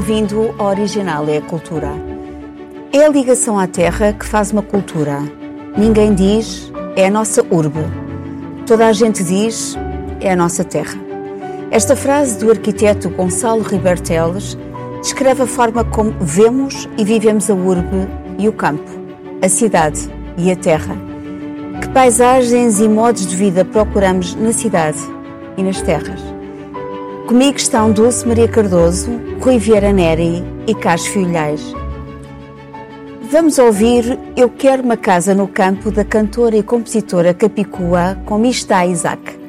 Bem-vindo ao Original é a Cultura. É a ligação à terra que faz uma cultura. Ninguém diz, é a nossa urbe. Toda a gente diz, é a nossa terra. Esta frase do arquiteto Gonçalo Ribeiro Teles descreve a forma como vemos e vivemos a urbe e o campo, a cidade e a terra. Que paisagens e modos de vida procuramos na cidade e nas terras. Comigo estão Dulce Maria Cardoso, Rui Vieira Neri e Carlos Filhais. Vamos ouvir Eu Quero Uma Casa no Campo da cantora e compositora capicua com Mista Isaac.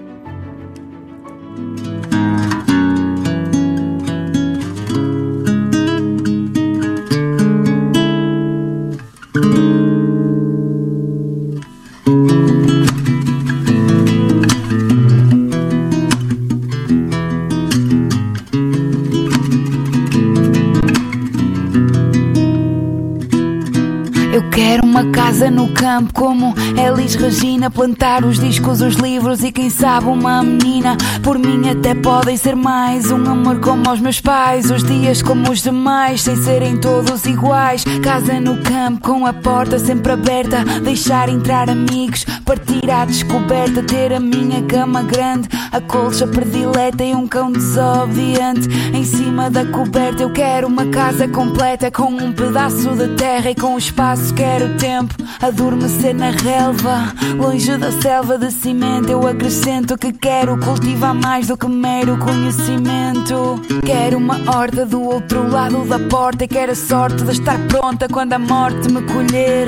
Quiero casa no campo como Elis Regina Plantar os discos, os livros e quem sabe uma menina. Por mim até podem ser mais Um amor como os meus pais. Os dias como os demais Sem serem todos iguais. Casa no campo com a porta sempre aberta. Deixar entrar amigos Partir à descoberta. Ter a minha cama grande A colcha predileta e um cão desobediente Em cima da coberta eu quero uma casa completa Com um pedaço de terra e com espaço quero tempo Adormecer na relva, longe da selva de cimento. Eu acrescento que quero cultivar mais do que mero conhecimento. Quero uma horta do outro lado da porta e quero a sorte de estar pronta quando a morte me colher.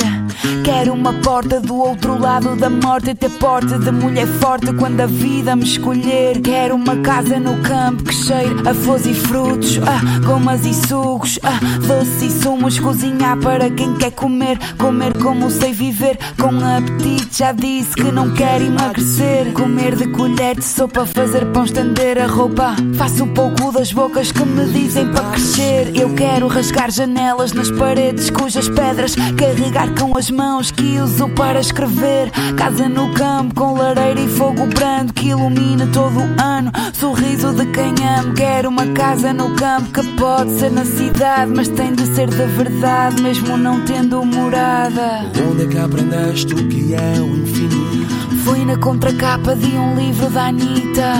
Quero uma porta do outro lado da morte e ter porte de mulher forte quando a vida me escolher. Quero uma casa no campo que cheire a flores e frutos, ah, gomas e sucos, ah, doces e sumos. Cozinhar para quem quer comer, comer como sei viver com apetite. Já disse que não quer emagrecer. Comer de colher de sopa, fazer pão, estender a roupa. Faço pouco das bocas que me dizem para crescer. Eu quero rasgar janelas nas paredes cujas pedras carregar com as mãos que uso para escrever. Casa no campo com lareira e fogo brando que ilumina todo o ano. Sorriso de quem amo. Quero uma casa no campo que pode ser na cidade, mas tem de ser de verdade, mesmo não tendo morada. Onde é que aprendeste o que é o infinito? Fui na contracapa de um livro da Anitta.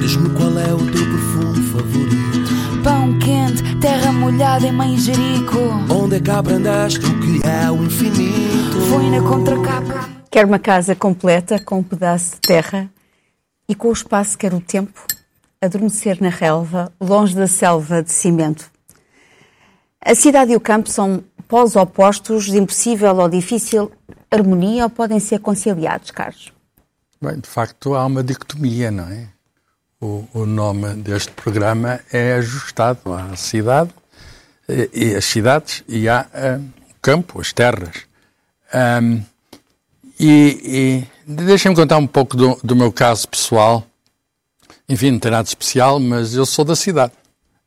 Diz-me qual é o teu perfume favorito? Pão quente, terra molhada em manjerico. Onde é que aprendeste o que é o infinito? Fui na contracapa. Quero uma casa completa com um pedaço de terra e com o espaço quero o tempo, adormecer na relva, longe da selva de cimento. A cidade e o campo são polos opostos de impossível ou difícil harmonia ou podem ser conciliados, Carlos? Bem, de facto há uma dicotomia, não é? O, o nome deste programa é ajustado à cidade e, as cidades e há uh, o campo, as terras. Um, e, e deixem-me contar um pouco do, do meu caso pessoal. Enfim, não tem nada especial, mas eu sou da cidade.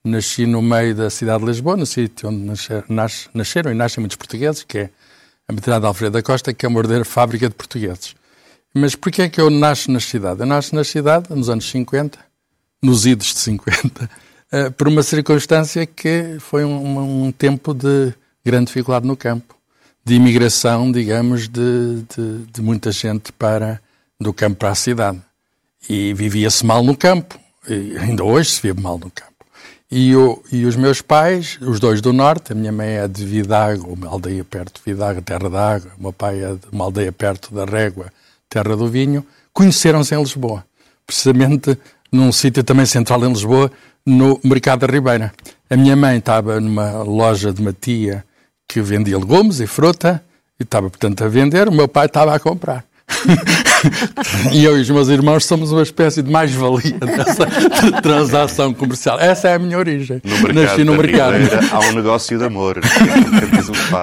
Nasci no meio da cidade de Lisboa, no sítio onde nascer, nas, nasceram e nascem muitos portugueses, que é a maternidade de Alfredo da Costa, que é uma verdadeira fábrica de portugueses. Mas porquê é que eu nasço na cidade? Eu nasço na cidade nos anos 50, nos idos de 50, eh, por uma circunstância que foi um, um, tempo de grande dificuldade no campo, de imigração, digamos, de, de, de muita gente para do campo para a cidade. E vivia-se mal no campo, e ainda hoje se vive mal no campo. E, o, e os meus pais, os dois do norte, a minha mãe é de Vidago, uma aldeia perto de Vidago, terra da água, o meu pai é de uma aldeia perto da Régua, terra do vinho, conheceram-se em Lisboa. Precisamente num sítio também central em Lisboa, no Mercado da Ribeira. A minha mãe estava numa loja de uma tia que vendia legumes e fruta, e estava, portanto, a vender, o meu pai estava a comprar. e eu e os meus irmãos somos uma espécie de mais-valia dessa transação comercial. Essa é a minha origem. No mercado Nasci no mercado. Ribeira, há um negócio de amor.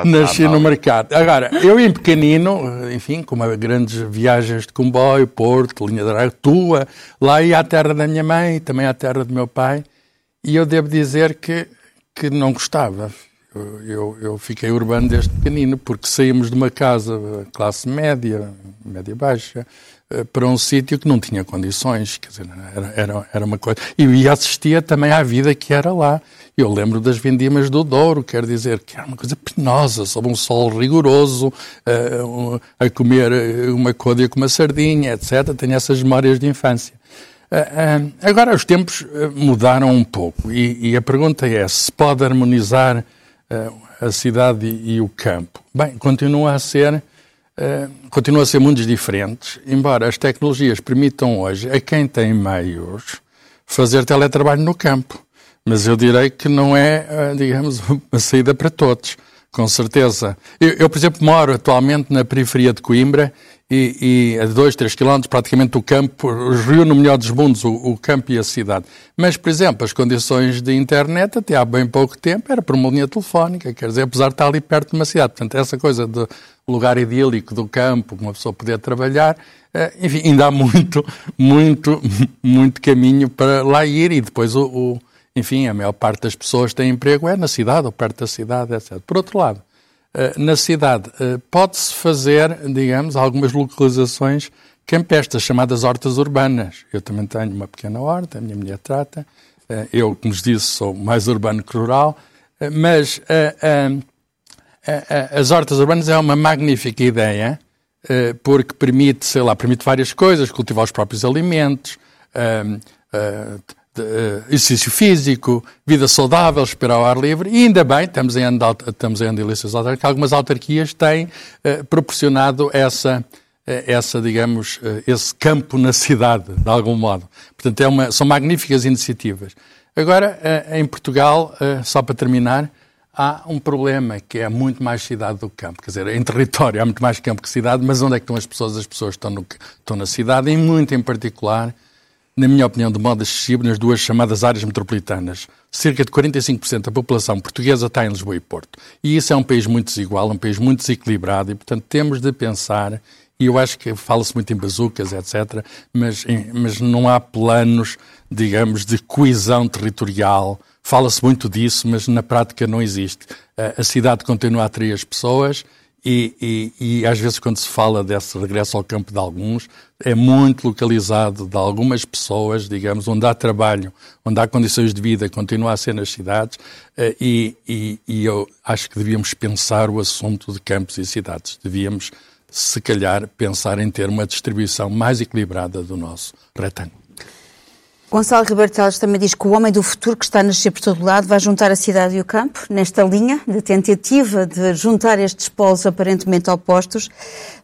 Nasci no mercado. Agora, eu em pequenino, enfim, com grandes viagens de comboio, Porto, linha de água, Tua, lá ia à terra da minha mãe, também à terra do meu pai, e eu devo dizer que, que não gostava. Eu, eu fiquei urbano desde pequenino, porque saímos de uma casa classe média, média baixa, eh, para um sítio que não tinha condições, quer dizer, era, era, era uma coisa. E assistia também à vida que era lá. Eu lembro das vendimas do Douro, quer dizer, que era uma coisa penosa, sob um sol rigoroso, uh, a comer uma côdea com uma sardinha, etc. Tenho essas memórias de infância. Agora, os tempos mudaram um pouco e, e, a pergunta é se pode harmonizar a cidade e, o campo. Bem, continua a ser Uh, continua a ser mundos diferentes, embora as tecnologias permitam hoje a quem tem meios fazer teletrabalho no campo. Mas eu direi que não é, uh, digamos, uma saída para todos, com certeza. Eu, eu, por exemplo, moro atualmente na periferia de Coimbra e, e a 2, 3 quilómetros praticamente o campo, reúne no melhor dos mundos, o, o, campo e a cidade. Mas, por exemplo, as condições de internet até há bem pouco tempo era por uma linha telefónica, quer dizer, apesar de estar ali perto de uma cidade. Portanto, essa coisa do lugar idílico do campo, uma pessoa poder trabalhar, eh, enfim, ainda há muito, muito, muito caminho para lá ir e depois o, o enfim, a maior parte das pessoas tem emprego é na cidade ou perto da cidade, etc. Por outro lado, na cidade eh, pode-se fazer, digamos, algumas localizações campestas, chamadas hortas urbanas. Eu também tenho uma pequena horta, a minha mulher trata. Eh, eu, como disse, sou mais urbano que rural, mas as hortas urbanas é uma magnífica ideia, porque permite, sei lá, permite várias coisas, cultivar os próprios alimentos, de, uh, exercício físico, vida saudável, esperar ao ar livre, e ainda bem, estamos em ano de, estamos em ano de eleições autárquicas, algumas autarquias têm uh, proporcionado essa, uh, essa, digamos, esse campo na cidade, de algum modo. Portanto, é uma, são magníficas iniciativas. Agora, em Portugal, só para terminar, há um problema que é muito mais cidade do que campo. Quer dizer, em território há muito mais campo que cidade, mas onde é que estão as pessoas? As pessoas estão, no, estão na cidade, e muito em particular na minha opinião, de modo excessivo nas duas chamadas áreas metropolitanas. Cerca de 45% da população portuguesa está em Lisboa e Porto. E isso é um país muito desigual, um país muito desequilibrado e, portanto, temos de pensar, e eu acho que fala-se muito em bazucas, etc., mas, mas não há planos, digamos, de coesão territorial. Fala-se muito disso, mas na prática não existe. A cidade continua a atrair as pessoas e, e, e, às vezes, quando se fala desse regresso ao campo de alguns, é muito localizado de algumas pessoas, digamos, onde há trabalho, onde há condições de vida, continua a ser nas cidades, eh, e, e eu acho que devíamos pensar o assunto de campos e cidades. Devíamos, se calhar, pensar em ter uma distribuição mais equilibrada do nosso retângulo. Gonçalo Ribeiro Teles também diz que o homem do futuro que está a nascer por todo lado vai juntar a cidade e o campo, nesta linha de tentativa de juntar estes polos aparentemente opostos,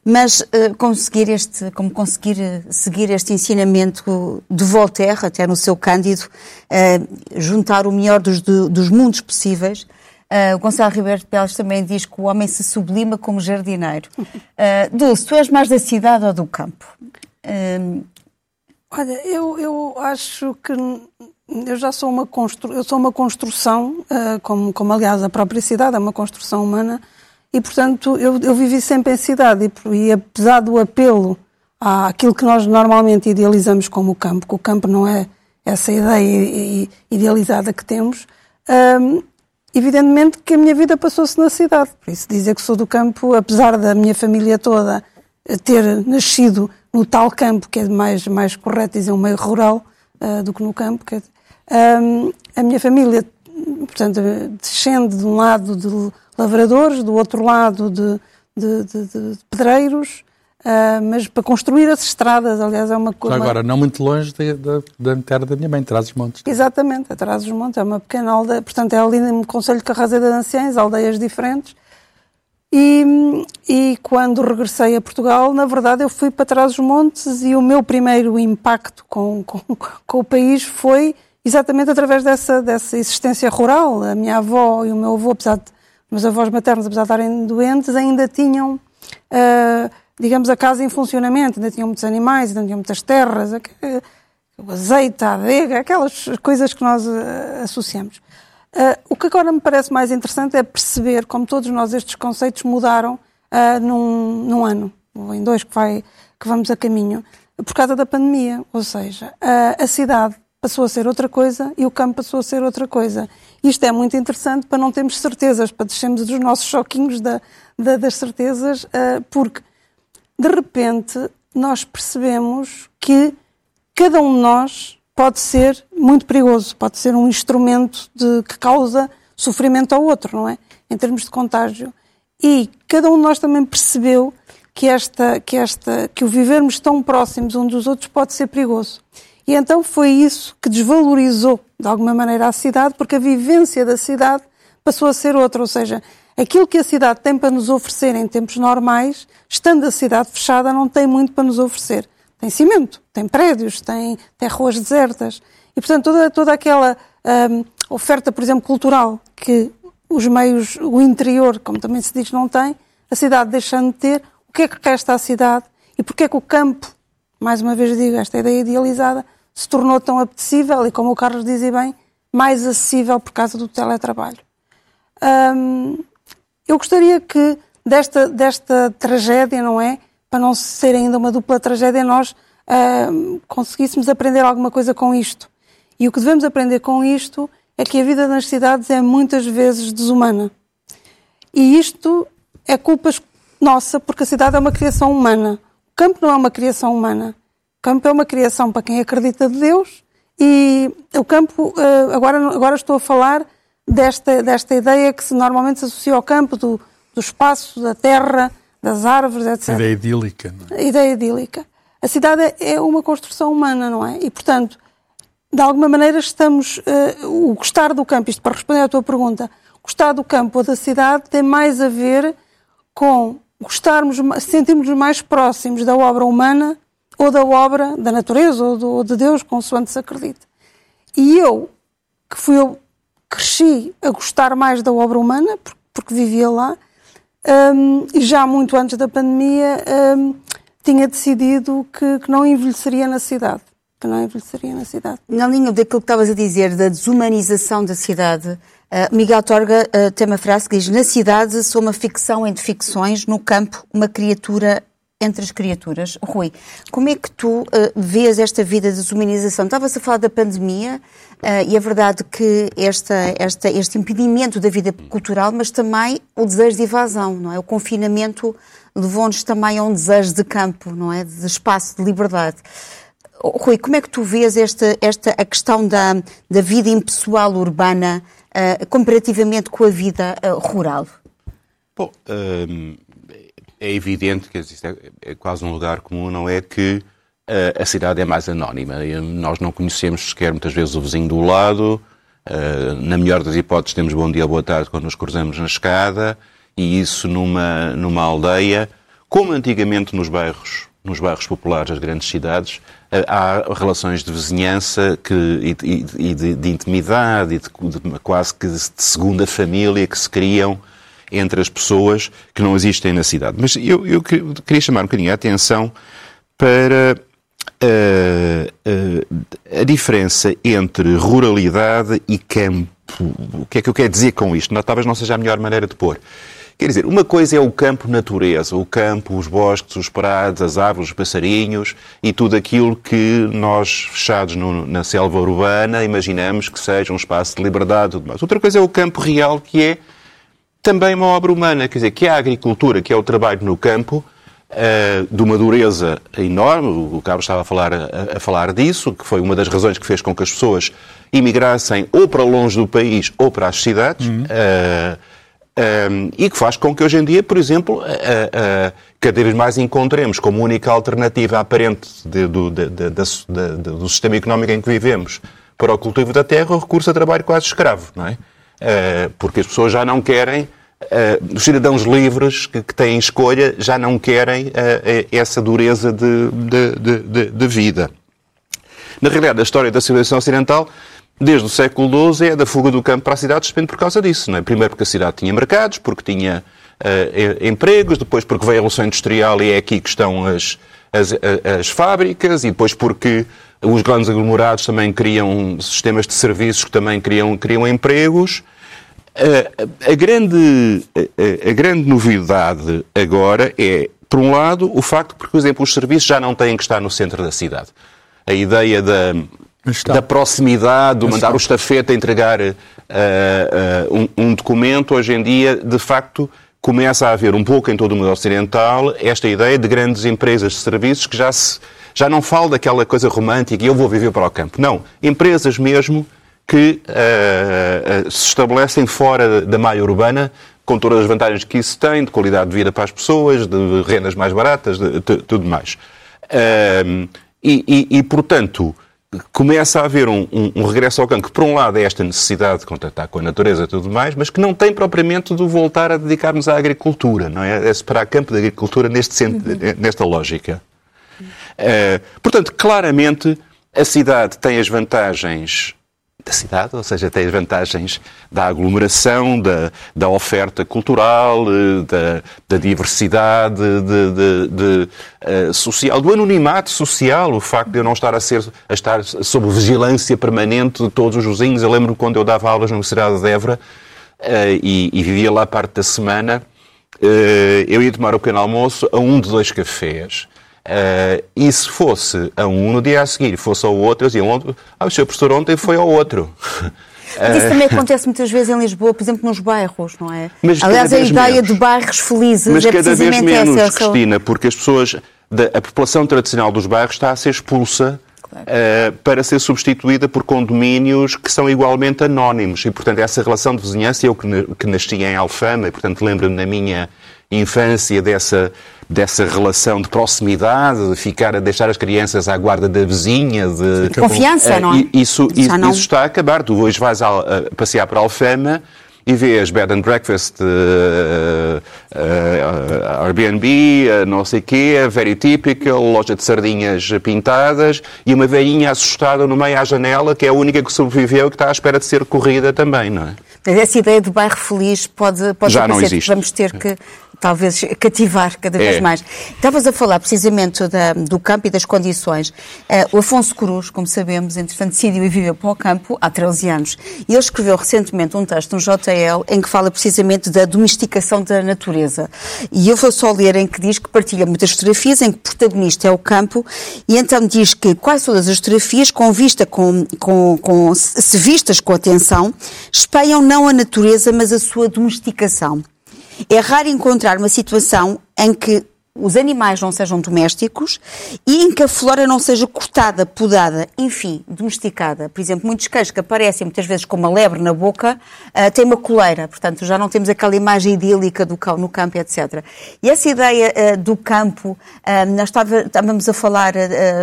mas uh, conseguir este, como conseguir uh, seguir este ensinamento de Voltaire, até no seu Cândido, uh, juntar o melhor dos, dos mundos possíveis. Uh, Gonçalo Ribeiro Teles também diz que o homem se sublima como jardineiro. Uh, Dulce, tu és mais da cidade ou do campo? Uh, Olha, eu, eu acho que eu já sou uma, constru, eu sou uma construção, uh, como, como aliás a própria cidade é uma construção humana, e portanto eu, eu vivi sempre em cidade, e, e apesar do apelo àquilo que nós normalmente idealizamos como o campo, que o campo não é essa ideia idealizada que temos, um, evidentemente que a minha vida passou-se na cidade. Por isso dizer que sou do campo, apesar da minha família toda ter nascido no tal campo, que é mais, mais correto dizer um meio rural uh, do que no campo. Que, um, a minha família, portanto, descende de um lado de lavradores, do outro lado de, de, de, de pedreiros, uh, mas para construir as estradas, aliás, é uma coisa... Agora, não muito longe da, terra da minha mãe, Trás-os-Montes. Exatamente, a Trás-os-Montes é uma pequena aldeia, portanto, é ali no Conselho de Carrazeira de Anciães, aldeias diferentes, e, e, quando regressei a Portugal, na verdade, eu fui para trás dos montes e o meu primeiro impacto com, com, com o país foi exatamente através dessa, dessa existência rural. A minha avó e o meu avô, apesar de, meus avós maternos, apesar de estarem doentes, ainda tinham, uh, digamos, a casa em funcionamento, ainda tinham muitos animais, ainda tinham muitas terras, o azeite, a adega, aquelas coisas que nós uh, associamos. Uh, o que agora me parece mais interessante é perceber como todos nós estes conceitos mudaram uh, num, num, ano, ou em dois que, vai, que vamos a caminho, por causa da pandemia. Ou seja, uh, a cidade passou a ser outra coisa e o campo passou a ser outra coisa. Isto é muito interessante para não termos certezas, para deixarmos dos nossos choquinhos da, da, das certezas, porque de repente nós percebemos que cada um de nós pode ser muito perigoso, pode ser um instrumento de, que causa sofrimento ao outro, não é? Em termos de contágio. E cada um de nós também percebeu que, esta, que, esta, que o vivermos tão próximos uns dos outros pode ser perigoso. E então foi isso que desvalorizou, de alguma maneira, a cidade, porque a vivência da cidade passou a ser outra. Ou seja, aquilo que a cidade tem para nos oferecer em tempos normais, estando a cidade fechada, não tem muito para nos oferecer. Tem cimento, tem prédios, tem, tem ruas desertas. E, portanto, toda, toda aquela hum, oferta, por exemplo, cultural, que os meios, o interior, como também se diz, não tem, a cidade deixando de ter, o que é que resta à cidade e porque é que o campo, mais uma vez digo, esta ideia idealizada, se tornou tão apetecível e, como o Carlos dizia bem, mais acessível por causa do teletrabalho. Hum, eu gostaria que desta, desta tragédia, não é? Para não ser ainda uma dupla tragédia, nós hum, conseguíssemos aprender alguma coisa com isto. E o que devemos aprender com isto é que a vida nas cidades é muitas vezes desumana. E isto é culpa nossa, porque a cidade é uma criação humana. O campo não é uma criação humana. O campo é uma criação para quem acredita de Deus e o campo, eh, agora, agora estou a falar desta, desta ideia que se normalmente se associa ao campo, do, do espaço, da terra, das árvores, etc. A ideia idílica. Não é? A ideia idílica. A cidade é uma construção humana, não é? E, portanto, de alguma maneira estamos. Uh, o gostar do campo, isto para responder à tua pergunta, gostar do campo ou da cidade tem mais a ver com gostarmos, sentirmos mais próximos da obra humana ou da obra da natureza ou, do, ou de Deus, consoante se acredita. E eu, que fui eu, cresci a gostar mais da obra humana, porque vivia lá, um, e já muito antes da pandemia um, tinha decidido que, que não envelheceria na cidade que não envelheceria na cidade. Na linha daquilo que estavas a dizer, da desumanização da cidade, uh, Miguel Torga uh, tem uma frase que diz: Na cidade sou uma ficção entre ficções, no campo, uma criatura entre as criaturas. Rui, como é que tu uh, vês esta vida de desumanização? Estavas a falar da pandemia uh, e é verdade que esta, esta, este impedimento da vida cultural, mas também o desejo de evasão, não é? O confinamento levou-nos também a um desejo de campo, não é? De espaço, de liberdade. Rui, como é que tu vês esta, esta, a questão da, da vida impessoal urbana uh, comparativamente com a vida uh, rural? Bom, hum, é evidente que é, é, quase um lugar comum, não é? Que uh, a cidade é mais anónima. Nós não conhecemos sequer muitas vezes o vizinho do lado. na melhor das hipóteses, temos bom dia, boa tarde quando nos cruzamos na escada. E isso numa, numa aldeia, como antigamente nos bairros nos bairros populares das grandes cidades, eh, há relações de vizinhança que, e, e de, de, intimidade e de, de, quase que de segunda família que se criam entre as pessoas que não existem na cidade. Mas eu, eu queria chamar um bocadinho a atenção para uh, uh, a diferença entre ruralidade e campo. O que é que eu quero dizer com isto? Não, talvez não seja a melhor maneira de pôr. Quer dizer, uma coisa é o campo natureza, o campo, os bosques, os prados, as árvores, os passarinhos e tudo aquilo que nós, fechados no, na selva urbana, imaginamos que seja um espaço de liberdade e tudo mais. Outra coisa é o campo real, que é também uma obra humana, quer dizer, que é a agricultura, que é o trabalho no campo, uh, de uma dureza enorme, o Carlos estava a falar, a, a falar disso, que foi uma das razões que fez com que as pessoas imigrassem ou para longe do país ou para as cidades. Uhum. Uh, um, e que faz com que hoje em dia, por exemplo, uh, uh, cada vez mais encontremos como única alternativa aparente de, do, de, de, do sistema económico em que vivemos para o cultivo da terra o recurso a trabalho quase escravo, não é? Uh, porque as pessoas já não querem, os cidadãos livres que, que, têm escolha já não querem essa dureza de, de, de vida. Na realidade, a história da civilização ocidental desde o século XII, é da fuga do campo para a cidade, depende por causa disso. Não é? Primeiro porque a cidade tinha mercados, porque tinha uh, empregos, depois porque veio a Revolução Industrial e é aqui que estão as, as, as fábricas, e depois porque os grandes aglomerados também criam sistemas de serviços que também criam, criam empregos. Uh, a, grande, a, a grande novidade agora é, por um lado, o facto de por exemplo, os serviços já não têm que estar no centro da cidade. A ideia da, da proximidade, do mandar o estafeta entregar uh, uh, um, um, documento, hoje em dia, de facto, começa a haver um pouco em todo o mundo ocidental esta ideia de grandes empresas de serviços que já, se, já não falam daquela coisa romântica e eu vou viver para o campo. Não, empresas mesmo que uh, se estabelecem fora da malha urbana com todas as vantagens que isso tem, de qualidade de vida para as pessoas, de rendas mais baratas, de, de tudo mais. Uh, e, e, e, portanto, começa a haver um, um, um, regresso ao campo, que por um lado é esta necessidade de contactar com a natureza e tudo mais, mas que não tem propriamente de voltar a dedicar-nos à agricultura, não é? É separar campo da agricultura neste, uhum. nesta lógica. Uh, portanto, claramente, a cidade tem as vantagens da cidade, ou seja, tem as vantagens da aglomeração, da, da oferta cultural, eh, da, da diversidade de, de, de, uh, social, do anonimato social, o facto de eu não estar a, ser, a estar sob vigilância permanente de todos os vizinhos. Eu lembro quando eu dava aulas na Universidade de Évora uh, e, e, vivia lá parte da semana, uh, eu ia tomar o pequeno almoço a um de dois cafés. Uh, e se fosse a um no dia a seguir, fosse ao outro, eu dizia, ah, o seu professor ontem foi ao outro. Mas isso também acontece muitas vezes em Lisboa, por exemplo, nos bairros, não é? Mas Aliás, a ideia menos. de bairros felizes Mas é cada vez menos, essa. Cristina, porque as pessoas, a população tradicional dos bairros está a ser expulsa claro. uh, para ser substituída por condomínios que são igualmente anónimos. E, portanto, essa relação de vizinhança, eu que nasci em Alfama, e, portanto, lembro-me na minha infância dessa, dessa relação de proximidade, de ficar a deixar as crianças à guarda da vizinha. De, Confiança, uh, não é? Isso, isso, isso, está a acabar. Tu hoje vais a, a passear para Alfama e vês bed and breakfast, uh, uh, Airbnb, uh, não sei o quê, very typical, loja de sardinhas pintadas e uma velhinha assustada no meio à janela, que é a única que sobreviveu e que está à espera de ser corrida também, não é? Mas essa ideia do bairro feliz pode, pode Já não existe. Vamos ter que talvez cativar cada vez é. mais. Estavas a falar precisamente da, do campo e das condições. Uh, o Afonso Cruz, como sabemos, entretanto decidiu e viveu para o campo há 13 anos. E ele escreveu recentemente um texto no JL em que fala precisamente da domesticação da natureza. E eu vou só ler em que diz que partilha muitas fotografias em que o protagonista é o campo e então diz que quase todas as fotografias, com vista, com, com, com se vistas com atenção, espelham não a natureza, mas a sua domesticação. É raro encontrar uma situação em que os animais não sejam domésticos e em que a flora não seja cortada, podada, enfim, domesticada. Por exemplo, muitos cães que aparecem muitas vezes com uma lebre na boca uh, têm uma coleira, portanto já não temos aquela imagem idílica do cão no campo, etc. E essa ideia uh, do campo, uh, nós estávamos a falar,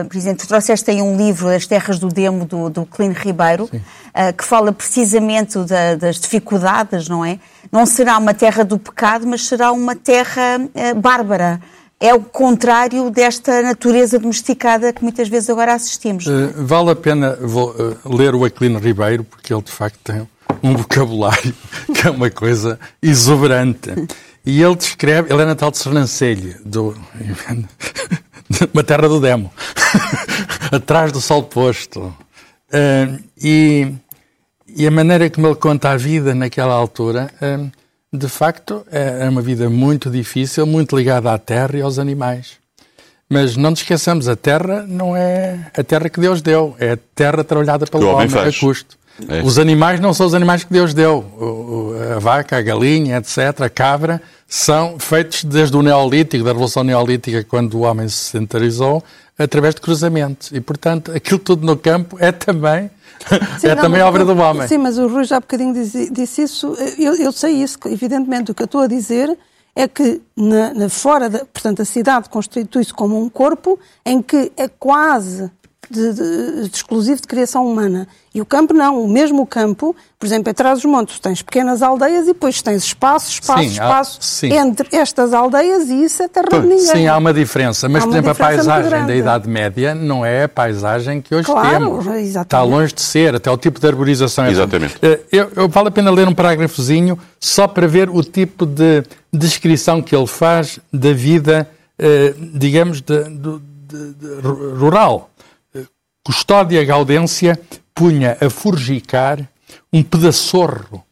por exemplo, trouxeste aí um livro, As Terras do Demo, do, do Clino Ribeiro, que fala precisamente da, das dificuldades, não é? Não será uma terra do pecado, mas será uma terra bárbara é o contrário desta natureza domesticada que muitas vezes agora assistimos. Uh, vale a pena vou, uh, ler o Aquilino Ribeiro, porque ele de facto tem um vocabulário que é uma coisa exuberante. E ele descreve, ele é natal de Sernancelho, do, uma terra do demo, atrás do sol posto. Uh, e, e, a maneira como ele conta a vida naquela altura de facto, é, é uma vida muito difícil, muito ligada à terra e aos animais. Mas não nos esqueçamos, a terra não é a terra que Deus deu, é a terra trabalhada pelo homem, homem a custo. É. Os animais não são os animais que Deus deu. a vaca, a galinha, etc., a cabra, são feitos desde o Neolítico, da Revolução Neolítica, quando o homem se sedentarizou, através de cruzamentos. E, portanto, aquilo tudo no campo é também Sim, é não, também obra do homem. Sim, mas o Rui já há bocadinho disse, disse isso. Eu, eu, sei isso, evidentemente. O que eu estou a dizer é que na, na fora, da, portanto, a cidade constitui-se como um corpo em que é quase de, de, de, exclusivo de criação humana. E o campo não, o mesmo campo, por exemplo, atrás dos montes tens pequenas aldeias e depois tens espaço, espaço, sim, espaço sim. entre estas aldeias e isso é terra de ninguém. Sim, há uma diferença, mas por exemplo a paisagem da Idade Média não é a paisagem que hoje claro, temos. Exatamente. Está longe de ser, até o tipo de arborização. É exatamente. Eh, eu, eu, vale a pena ler um parágrafozinho só para ver o tipo de descrição que ele faz da vida, eh, digamos, de, de, de, rural Custódia Gaudência punha a forjicar um pedaçorro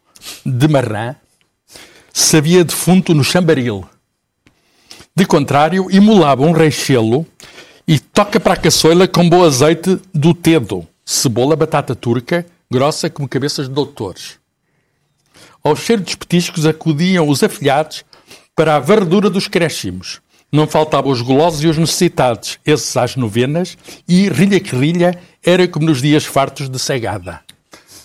de marrã, sabia defunto no chambaril. De contrário, imolava um reixelo e toca para a caçoila com bom azeite do tedo, cebola, batata turca, grossa como cabeças de doutores. Ao cheiro dos petiscos acudiam os afilhados para a verdura dos crescimos. Não faltavam os golosos e os necessitados, esses às novenas, e rilha que rilha era como nos dias fartos de cegada.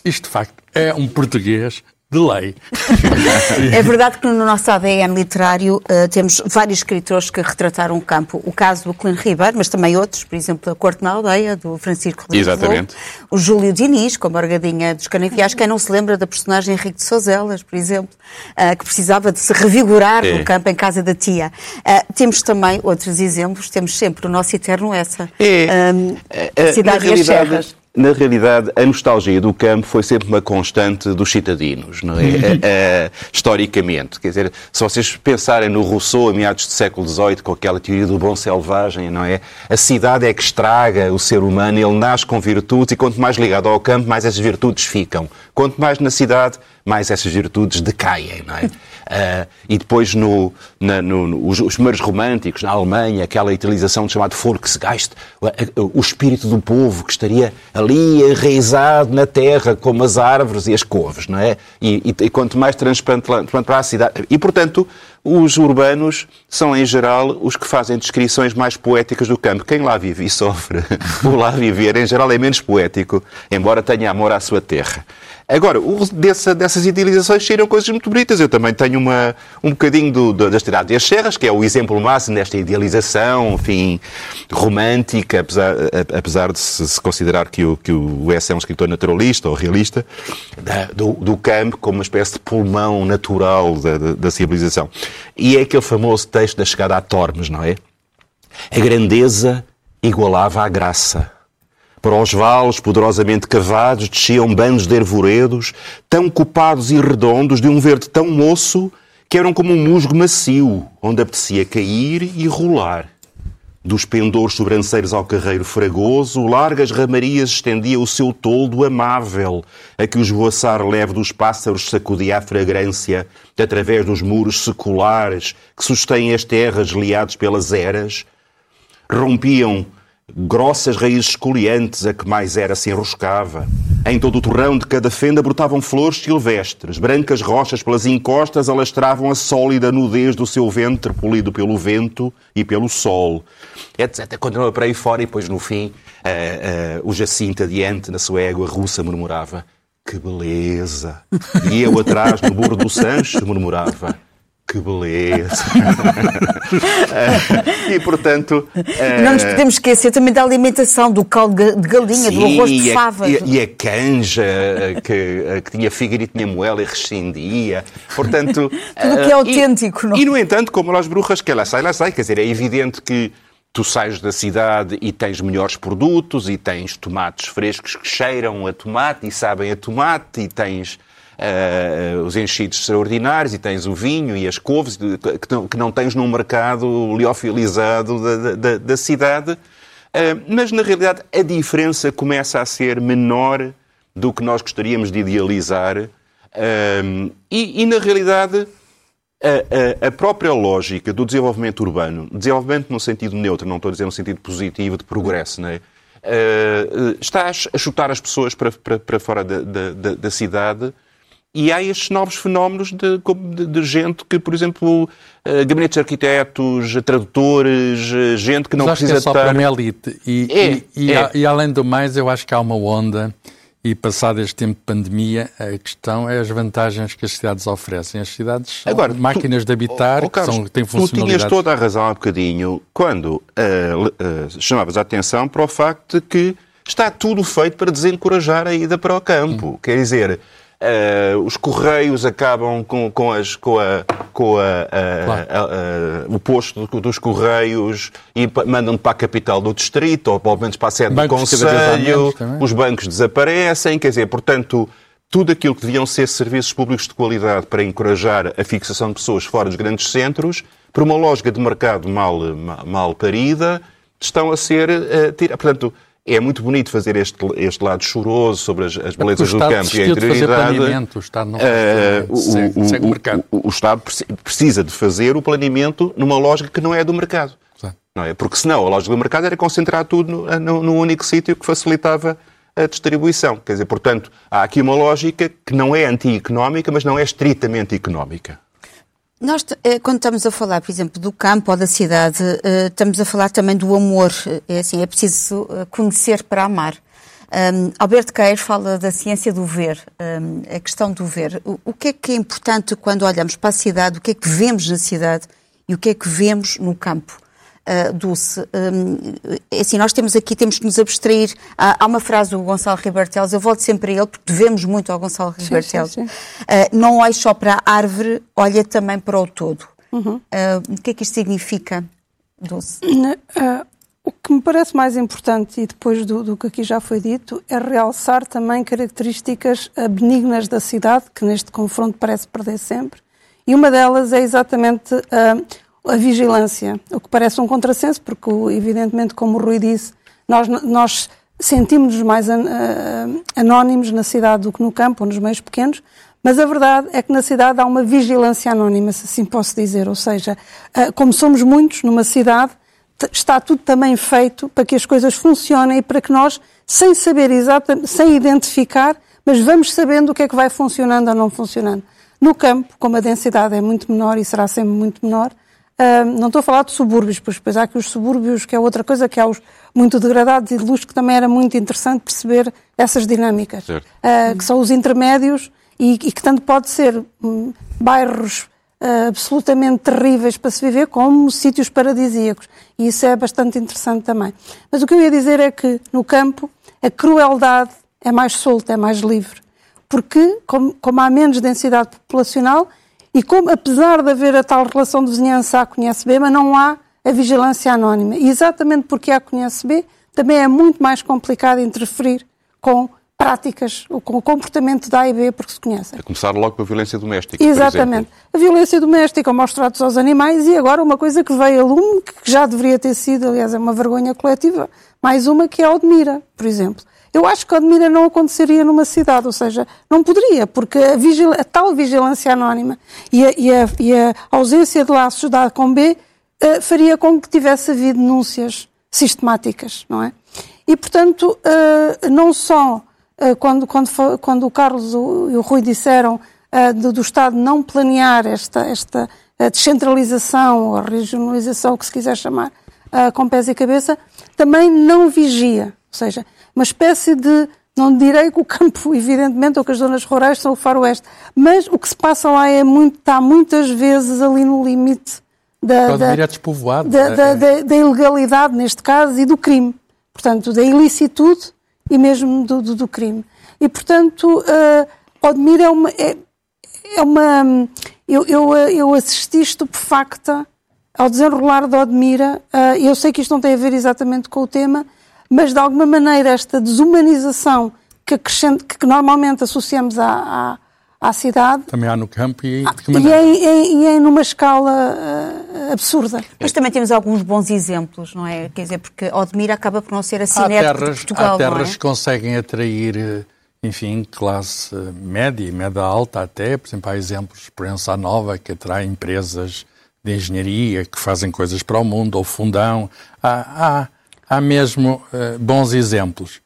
Isto, de facto, é um português de lei. É verdade que no nosso ADM literário uh, temos vários escritores que retrataram o campo. O caso do Clino Ribeiro, mas também outros, por exemplo, a Corte na Aldeia, do Francisco Rodrigues Exatamente. O Júlio Diniz, com a Morgadinha dos Canaviais. Quem não se lembra da personagem Henrique de Souzelas, por exemplo, uh, que precisava de se revigorar É. no campo em casa da tia. Uh, temos também outros exemplos, temos sempre o nosso eterno essa. É. Um, Eh, cidade na e as realidade- serras. Na realidade, a nostalgia do campo foi sempre uma constante dos citadinos, não é? Eh, historicamente. Quer dizer, se vocês pensarem no Rousseau, a meados do século XVIII, com aquela teoria do bom selvagem, não é? A cidade é que estraga o ser humano, ele nasce com virtudes e quanto mais ligado ao campo, mais essas virtudes ficam. Quanto mais na cidade, mais essas virtudes decaem, não é? Ah, e depois, no, na- no- no- os, os primeiros românticos, na Alemanha, aquela italização de chamado Volksgeist, o, o espírito do povo que estaria ali enraizado na terra, como as árvores e as couves, não é? E, e- e quanto mais transplante para a cidade. E, portanto, os urbanos são, em geral, os que fazem descrições mais poéticas do campo. Quem lá vive e sofre, o lá viver, em geral, é menos poético, embora tenha amor à sua terra. Agora, dessa- dessas idealizações saíram coisas muito bonitas. Eu também tenho uma, um bocadinho do, do, das serras, que é o exemplo máximo desta idealização, enfim, romântica, apesar, apesar de se, considerar que o, que o S é um escritor naturalista ou realista, da- do, do campo como uma espécie de pulmão natural da, da, da civilização. E é aquele famoso texto da chegada a Tormes, não é? A grandeza igualava a graça. Para os vales poderosamente cavados desciam bandos de arvoredos, tão copados e redondos, de um verde tão moço, que eram como um musgo macio, onde apetecia cair e rolar. Dos pendores sobranceiros ao carreiro fragoso, largas ramarias estendia o seu toldo amável, a que o esvoaçar leve dos pássaros sacudia a fragrância, através dos muros seculares que sustêm as terras liados pelas eras, rompiam grossas raízes escoliantes, a que mais era se enroscava. Em todo o torrão de cada fenda brotavam flores silvestres, brancas rochas pelas encostas alastravam a sólida nudez do seu ventre, polido pelo vento e pelo sol, etc. Continua para aí fora e depois, no fim, eh, eh, o Jacinto adiante, na sua égua russa, murmurava que beleza! E eu atrás, no burro do Sancho, murmurava que beleza! E, portanto... eh, Não nos podemos esquecer também da alimentação, do caldo de galinha, do arroz de favas. E, a- e a canja eh, que, eh, que tinha fígado e tinha moela e rescindia. Portanto. Tudo o que é autêntico, e, não é? E, no entanto, como las brujas que ela sai, lá sai. Quer dizer, é evidente que tu sais da cidade e tens melhores produtos e tens tomates frescos que cheiram a tomate e sabem a tomate e tens. Eh, os enchidos extraordinários e tens o vinho e as couves que não, que não tens num mercado liofilizado da, da- da- da cidade. Uh, mas, na realidade, a diferença começa a ser menor do que nós gostaríamos de idealizar. Um, e, e, na realidade, a, a- a própria lógica do desenvolvimento urbano, desenvolvimento no sentido neutro, não estou a dizer no sentido positivo de progresso, não? Uh, uh, está a ch- a chutar as pessoas para, para, para fora da- da- da cidade e há estes novos fenómenos de, de- de gente que, por exemplo, uh, gabinetes de arquitetos, tradutores, uh, gente que não acho que precisa é só estar... para uma elite. E, É, e, e, é. a- e além do mais, eu acho que há uma onda, e passado este tempo de pandemia, a questão é as vantagens que as cidades oferecem. As cidades são Agora, tu- máquinas de habitar, Oh, oh, que, Carlos, são, que têm Tu tinhas toda a razão há bocadinho quando le- ah, chamavas a atenção para o facto de que está tudo feito para desencorajar a ida para o campo. Hum. Quer dizer, ah, os correios acabam com, com, as, com, a, com a, a- a- o posto do- dos correios e mandam para a capital do distrito ou pelo menos para a sede do conselho. Os bancos desaparecem, quer dizer, portanto, tudo aquilo que deviam ser serviços públicos de qualidade para encorajar a fixação de pessoas fora dos grandes centros, por uma lógica de mercado mal, mal, mal parida, estão a ser uh. Portanto, é muito bonito fazer este, este lado choroso sobre as, as O belezas do campo e a interioridade. planeamento. O Estado não segue, segue o mercado. o- o Estado preci- precisa de fazer o planeamento numa lógica que não é do mercado. Não é? Porque senão a lógica do mercado era concentrar tudo no, no- no único sítio que facilitava a distribuição. Quer dizer, portanto, há aqui uma lógica que não é anti-económica, mas não é estritamente económica. Nós, eh, quando estamos a falar, por exemplo, do campo ou da cidade, eh, estamos a falar também do amor. É assim, é preciso eh, conhecer para amar. Um, Alberto Queiro fala da ciência do ver, um, a questão do ver. O, o, que é que é importante quando olhamos para a cidade, o que é que vemos na cidade e o que é que vemos no campo? Uh, Dulce, um, é assim, nós temos aqui, temos que nos abstrair. Há, há uma frase do Gonçalo Ribertelos, eu volto sempre a ele, porque devemos muito ao Gonçalo Ribertelos. Uh, não olhe só para a árvore, olha também para o todo. Uhum. Uh, o que é que isto significa, Dulce? O que me parece mais importante, e depois do, do, que aqui já foi dito, é realçar também características benignas da cidade, que neste confronto parece perder sempre. E uma delas é exatamente eh, a vigilância, o que parece um contrassenso, porque, evidentemente, como o Rui disse, nós, nós sentimos-nos mais an, anónimos na cidade do que no campo, ou nos meios pequenos, mas a verdade é que na cidade há uma vigilância anónima, se assim posso dizer. Ou seja, como somos muitos numa cidade, está tudo também feito para que as coisas funcionem e para que nós, sem saber exatamente, sem identificar, mas vamos sabendo o que é que vai funcionando ou não funcionando. No campo, como a densidade é muito menor e será sempre muito menor, não estou a falar de subúrbios, pois depois há aqui os subúrbios, que é outra coisa, que há os muito degradados e de luz, que também era muito interessante perceber essas dinâmicas, uh, que são os intermédios e, e, que tanto pode ser um, bairros uh, absolutamente terríveis para se viver, como sítios paradisíacos. E isso é bastante interessante também. Mas o que eu ia dizer é que, no campo, a crueldade é mais solta, é mais livre. Porque, como, como há menos densidade populacional, e como, apesar de haver a tal relação de vizinhança A conhece B, mas não há a vigilância anónima. E exatamente porque a conhece B, também é muito mais complicado interferir com práticas, com o comportamento da A e B, porque se conhecem. A começar logo pela violência doméstica. Exatamente. A violência doméstica, maus tratos aos animais e agora uma coisa que veio a lume, que já deveria ter sido, aliás, é uma vergonha coletiva, mais uma que é a Odmira, por exemplo. Eu acho que a Odmira não aconteceria numa cidade, ou seja, não poderia, porque a, vigil... a tal vigilância anónima e a, e, a, e a, ausência de laços da A com B uh, faria com que tivesse havido denúncias sistemáticas, não é? E, portanto, uh, não só eh, quando, quando, quando o Carlos e o Rui disseram uh, do, do, Estado não planear esta, esta descentralização ou regionalização, o que se quiser chamar, uh, com pés e cabeça, também não vigia. Ou seja, uma espécie de. Não direi que o campo, evidentemente, ou que as zonas rurais são o faroeste, mas o que se passa lá é muito, está muitas vezes ali no limite da, da, da, da, da, da ilegalidade, neste caso, e do crime. Portanto, da ilicitude e mesmo do, do, do crime. E, portanto, uh, Odmir é uma. É, é uma eu, eu, eu assisti estupefacta ao desenrolar de Odmira. Uh, eu sei que isto não tem a ver exatamente com o tema, mas de alguma maneira esta desumanização que, que normalmente associamos à, à à cidade. Também há no campo e de que maneira? E é, e é numa escala uh, absurda. Mas também temos alguns bons exemplos, não é? Quer dizer, porque Odmira acaba por não ser assim há terras, de Portugal, Há terras é? que conseguem atrair, eh, enfim, classe média e média alta até. Por exemplo, há exemplos, por Ensa Nova, que atrai empresas de engenharia que fazem coisas para o mundo, ou Fundão. Há, há, há mesmo uh, bons exemplos.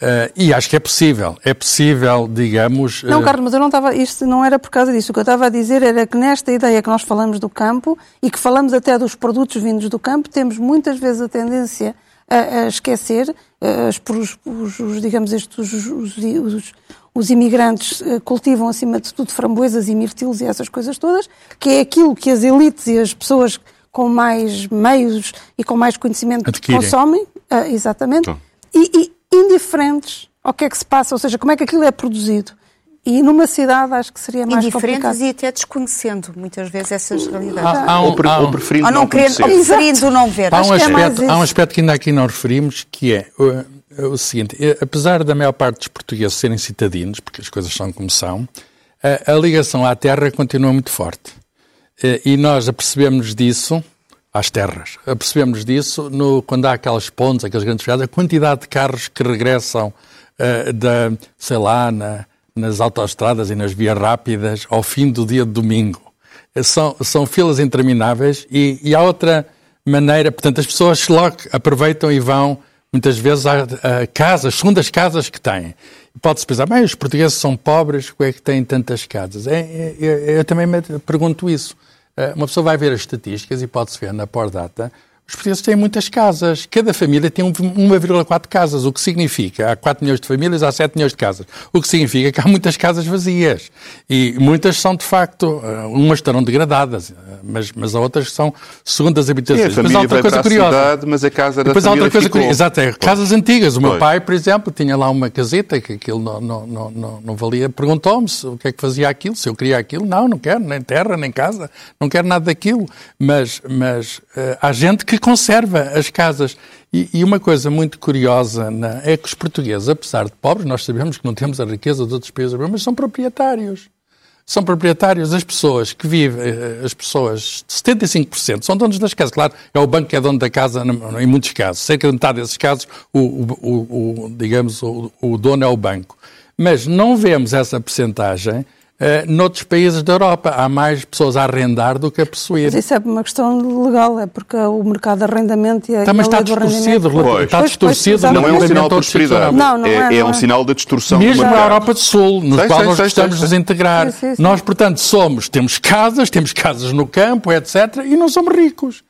Uh, e acho que é possível, é possível, digamos. Não, eh, Carlos, mas eu não estava. Isto não era por causa disso. O que eu estava a dizer era que nesta ideia que nós falamos do campo e que falamos até dos produtos vindos do campo, temos muitas vezes a tendência a, a esquecer, os, os, os, digamos, estes, os, os, os imigrantes cultivam acima de tudo framboesas e mirtilos e essas coisas todas, que é aquilo que as elites e as pessoas com mais meios e com mais conhecimento Adquirem. consomem, uh, exatamente. E, e, indiferentes ao que é que se passa, ou seja, como é que aquilo é produzido. E numa cidade acho que seria mais Indiferentes complicado. e até desconhecendo muitas vezes essas realidades. Há, há um, ou, há um, ou preferindo ou não, não querendo, ou preferindo não ver. Há um, é aspecto, é há um aspecto que ainda aqui não referimos, que é o, o seguinte, eh, apesar da maior parte dos portugueses serem citadinos, porque as coisas são como são, a, a ligação à terra continua muito forte. Eh, e nós apercebemos disso às terras. Percebemos disso no, quando há aquelas pontes, aqueles grandes viagens, a quantidade de carros que regressam uh, da, sei lá, na, nas autoestradas e nas vias rápidas ao fim do dia de domingo. Eh, são, são filas intermináveis e, e há outra maneira, portanto, as pessoas logo aproveitam e vão muitas vezes há, há casas, segundas casas que têm. Pode-se pensar, mas os portugueses são pobres, como é que têm tantas casas? É, é, é, eu também me pergunto isso. Uh, uma pessoa vai ver as estatísticas e pode-se ver na Pordata os portugueses têm muitas casas. Cada família tem 1,4 casas, o que significa, há 4 milhões de famílias, há 7 milhões de casas. O que significa que há muitas casas vazias. E muitas são, de facto, eh, umas estarão degradadas, eh, mas, mas há outras que são segundas habitações. Sim, a mas há outra coisa curiosa. Cidade, mas a casa da Depois há outra coisa ficou. curiosa. Exato, é, casas antigas. O meu pois. pai, por exemplo, tinha lá uma caseta que aquilo não, não, não, não, não valia. Perguntou-me o que é que fazia aquilo, se eu queria aquilo. Não, não quero, nem terra, nem casa, não quero nada daquilo. Mas, mas uh, há gente que conserva as casas. E, e uma coisa muito curiosa na, é que os portugueses, apesar de pobres, nós sabemos que não temos a riqueza de outros países, mas são proprietários. São proprietários as pessoas que vivem, eh, as pessoas, 75% são donos das casas. Claro, é o banco que é dono da casa em muitos casos. Cerca de metade desses casos, o, o, o digamos, o, o dono é o banco. Mas não vemos essa percentagem Uh, noutros países da Europa há mais pessoas a arrendar do que a possuir. Mas isso é uma questão legal, é porque o mercado de arrendamento e a, Também está distorcido, pois, está distorcido. Pois, não é um sinal de prosperidade, não, não é, é, não é, é, um sinal de distorção Mesmo na Europa do Sul, no sei, qual sei, nós sei, gostamos sei, de nos integrar. Sim, sim, sim. Nós, portanto, somos, temos casas, temos casas no campo, etc., e não somos ricos.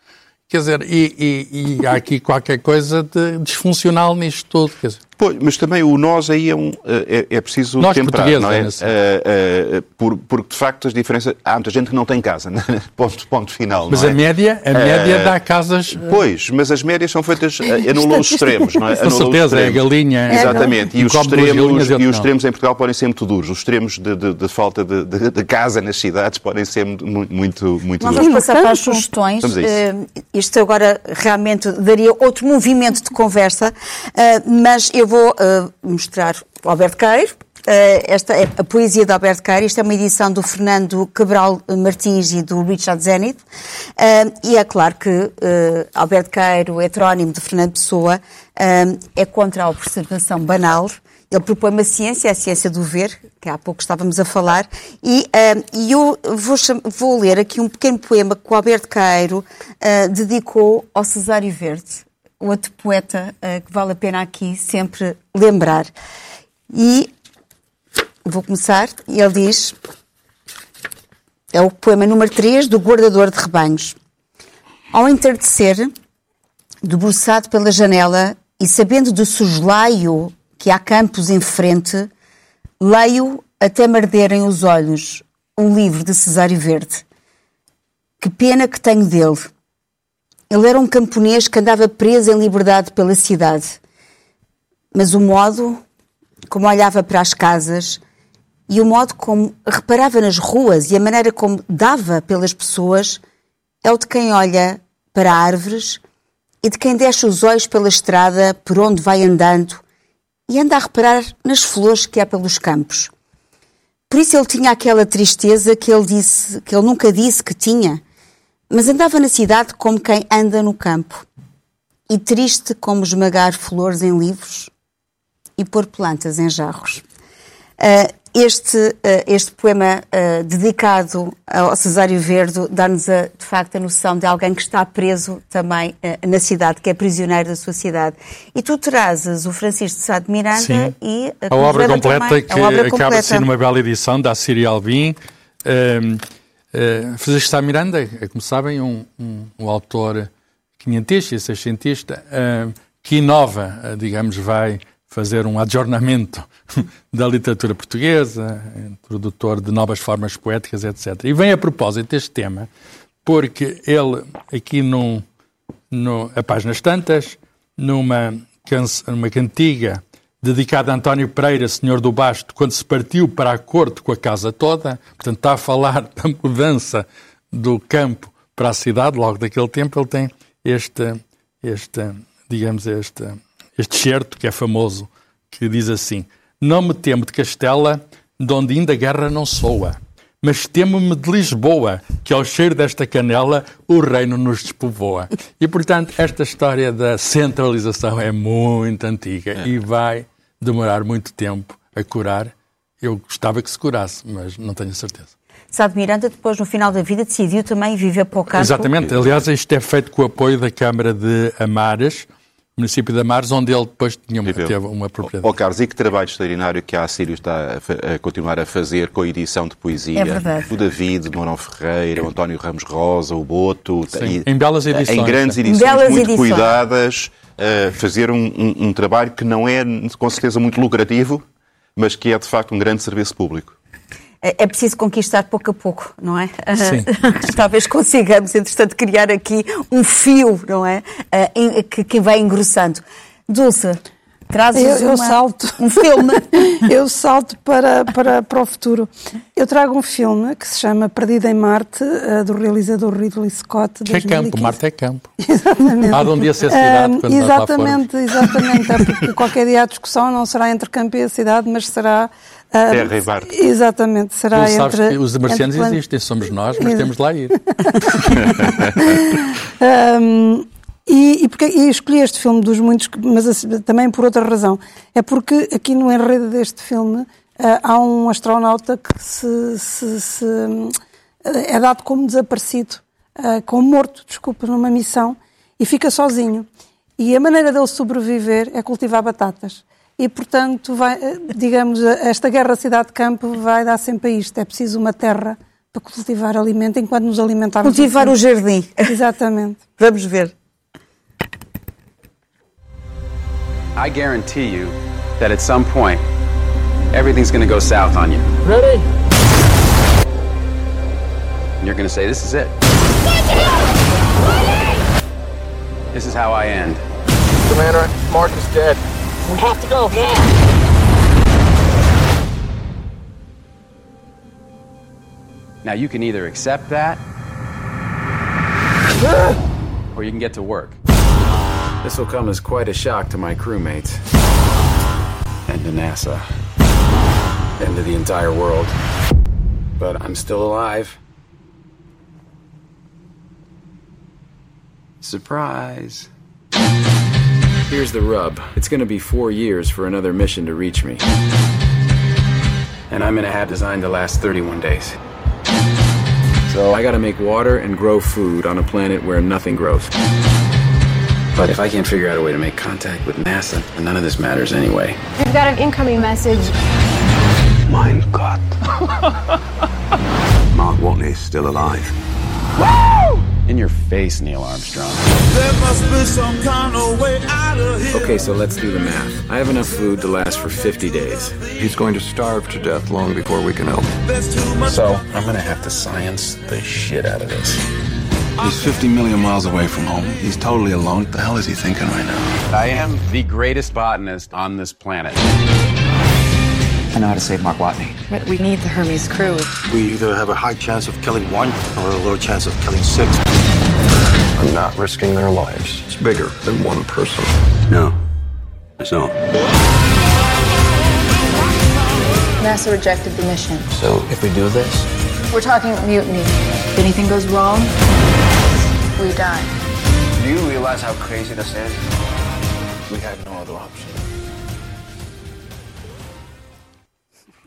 Quer dizer, e, e, e há aqui qualquer coisa de disfuncional nisto tudo. Quer dizer. Pois, mas também o nós aí é, um, é, é preciso nós temperar, não é? é assim. uh, uh, por, porque, de facto, as diferenças... Há muita gente que não tem casa, né? ponto, ponto final, Mas é? a média, a média uh, dá casas... Pois, mas as médias são feitas... Anulou os extremos, não é? Com certeza, é a galinha... Exatamente, é, e, os extremos, e os extremos em Portugal podem ser muito duros. Os extremos de, de, de falta de, de, de, casa nas cidades podem ser muito, muito, muito Nós duros. vamos passar para as sugestões. Isto agora realmente daria outro movimento de conversa, mas eu vou mostrar o Alberto Queiro. Uh, esta é a poesia de Alberto Queiro. Isto é uma edição do Fernando Cabral Martins e do Richard Zenith. Uh, e é claro que uh, Alberto Queiro, heterónimo de Fernando Pessoa, é contra a observação banal. Ele propõe uma ciência, a ciência do ver, que há pouco estávamos a falar, e, e eu vou, vou, ler aqui um pequeno poema que o Alberto Queiro dedicou ao Cesário Verde outro poeta uh, que vale a pena aqui sempre lembrar. E vou começar, ele diz: é o poema número 3 do Guardador de Rebanhos. Ao entardecer, debruçado pela janela e sabendo do soslaio que há campos em frente, leio até me arderem os olhos um livro de Cesário Verde. Que pena que tenho dele ele era um camponês que andava preso em liberdade pela cidade. Mas o modo como olhava para as casas e o modo como reparava nas ruas e a maneira como dava pelas pessoas é o de quem olha para árvores e de quem deixa os olhos pela estrada por onde vai andando e anda a reparar nas flores que há pelos campos. Por isso ele tinha aquela tristeza que ele disse, que ele nunca disse que tinha, mas andava na cidade como quem anda no campo, e triste como esmagar flores em livros e pôr plantas em jarros. Uh, este, uh, este poema uh, dedicado ao Cesário Verde dá-nos, de facto, a noção de alguém que está preso também na cidade, que é prisioneiro da sua cidade. E tu trazes o Francisco de Sá de Miranda Sim. e a, a obra completa, que acaba de ser numa bela edição da Síria Alvim. Uh, Francisco Sá Miranda é, como sabem, um, um, um autor quinhentista e seiscentista uh, que inova, uh, digamos, vai fazer um adjornamento da literatura portuguesa, introdutor de novas formas poéticas, etc. E vem a propósito deste tema, porque ele, aqui num, no, a páginas tantas, numa, numa cantiga dedicada a António Pereira, senhor do Basto, quando se partiu para a corte com a casa toda, portanto está a falar da mudança do campo para a cidade, logo daquele tempo ele tem este, este digamos, este, este certo que é famoso, que diz assim, não me temo de Castela, de onde ainda a guerra não soa, mas temo-me de Lisboa, que ao cheiro desta canela o reino nos despovoa. E, portanto, esta história da centralização é muito antiga é. e vai demorar muito tempo a curar. Eu gostava que se curasse, mas não tenho certeza. Sá de Miranda, depois, no final da vida, decidiu também viver para o campo. Exatamente. Aliás, isto é feito com o apoio da Câmara de Amares, município de Amares, onde ele depois tinha uma, teve uma propriedade. Ó Carlos, e que trabalho extraordinário que a Assírio está a, a continuar a fazer com a edição de poesia. É verdade. O David, Mourão Ferreira, o António Ramos Rosa, o Boto. Sim, e- em belas edições, Em grandes edições, Belas muito edições. cuidadas, a fazer um, um- um trabalho que não é, com certeza, muito lucrativo, mas que é, de facto, um grande serviço público. É é preciso conquistar pouco a pouco, não é? Sim. Talvez consigamos, entretanto, criar aqui um fio, não é? Em- que, que vai engrossando. Dulce, trazes Eu, eu uma- salto. um filme. eu salto para, para, para o futuro. Eu trago um filme que se chama Perdido em Marte, eh, do realizador Ridley Scott. de Que é 2015. campo, Marte é campo. Exatamente. Há de um dia ser cidade Ahm, quando nós lá exatamente, exatamente. É porque qualquer dia a discussão não será entre campo e a cidade, mas será. Terra e Marte. Exatamente, será Tu sabes entre. que os marcianos entre existem, somos nós, mas Exato. temos de lá ir. Um, e, e, porque, e escolhi este filme dos muitos, que- mas assim, também por outra razão. É porque aqui no enredo deste filme ah, há um astronauta que se, se- se, é dado como desaparecido, ah, como morto, desculpa, numa missão, e fica sozinho. E a maneira dele sobreviver é cultivar batatas. E, portanto, vai, eh, digamos, a- esta guerra cidade-campo vai dar sempre a isto. É preciso uma terra para cultivar alimento enquanto nos alimentarmos. Cultivar o jardim. Exatamente. Vamos ver. I guarantee you that at some point, everything's gonna go south on you. Ready? And you're gonna say, This is it. This is how I end. Commander, Mark is dead. We have to go now. Now, you can either accept that, or you can get to work. This will come as quite a shock to my crewmates, and to NASA, and to the entire world. But I'm still alive. Surprise. Here's the rub it's gonna be four years for another mission to reach me. And I'm in a hat designed to last 31 days. So I gotta make water and grow food on a planet where nothing grows. But if I can't figure out a way to make contact with NASA, then none of this matters anyway. We've got an incoming message. Mein Gott. Mark Watney's still alive. In your face, Neil Armstrong. Okay, so let's do the math. I have enough food to last for 50 days. He's going to starve to death long before we can help. So I'm gonna have to science the shit out of this. He's 50 million miles away from home. He's totally alone. What the hell is he thinking right now? I am the greatest botanist on this planet. I know how to save Mark Watney. But we need the Hermes crew. We either have a high chance of killing one or a low chance of killing six. I'm not risking their lives. It's bigger than one person. No, it's not. NASA rejected the mission. So if we do this, We're talking mutiny. If anything goes wrong, we die. do you realize how crazy this is? We had no other option.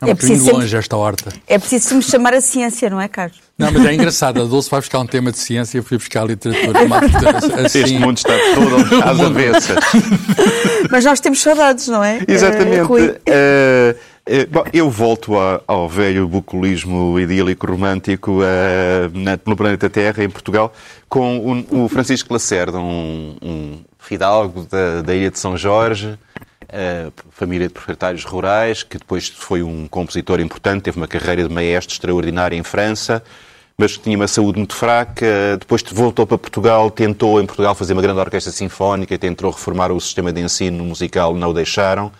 É bocadinho preciso sempre- longe esta horta. É preciso me chamar a ciência, não é, Carlos? Não, mas é engraçado. A Dulce vai buscar um tema de ciência e eu fui buscar literatura. Uma literatura assim. Este mundo está todo às avessas. Mas nós temos saudades, não é? Exatamente. Eh, bom, eu volto a- ao velho bucolismo idílico romântico na- no planeta Terra, em Portugal, com o, o Francisco Lacerda, um, um fidalgo da, da ilha de São Jorge, família de proprietários rurais, que depois foi um compositor importante, teve uma carreira de maestro extraordinária em França, mas tinha uma saúde muito fraca. Depois voltou para Portugal, tentou em Portugal fazer uma grande orquestra sinfónica, tentou reformar o sistema de ensino musical, não o deixaram.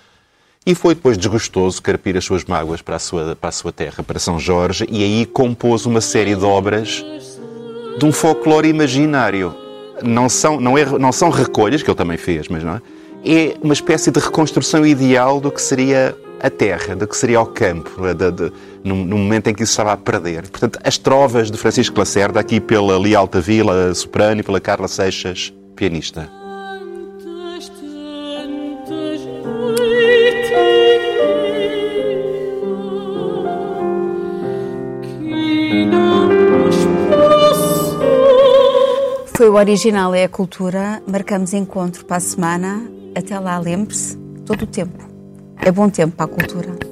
E foi depois desgostoso carpir as suas mágoas para a sua, para a sua terra, para São Jorge, e aí compôs uma série de obras de um folclore imaginário. Não são, não é, não são recolhas, que ele também fez, mas não é? É uma espécie de reconstrução ideal do que seria a terra, do que seria o campo, de, de, no, no momento em que isso estava a perder. Portanto, as trovas de Francisco Lacerda, aqui pela Lia Altavila, soprano, e pela Carla Seixas, pianista. Foi o original é a cultura. Marcamos encontro para a semana. Até lá, lembre-se, todo o tempo. É bom tempo para a cultura.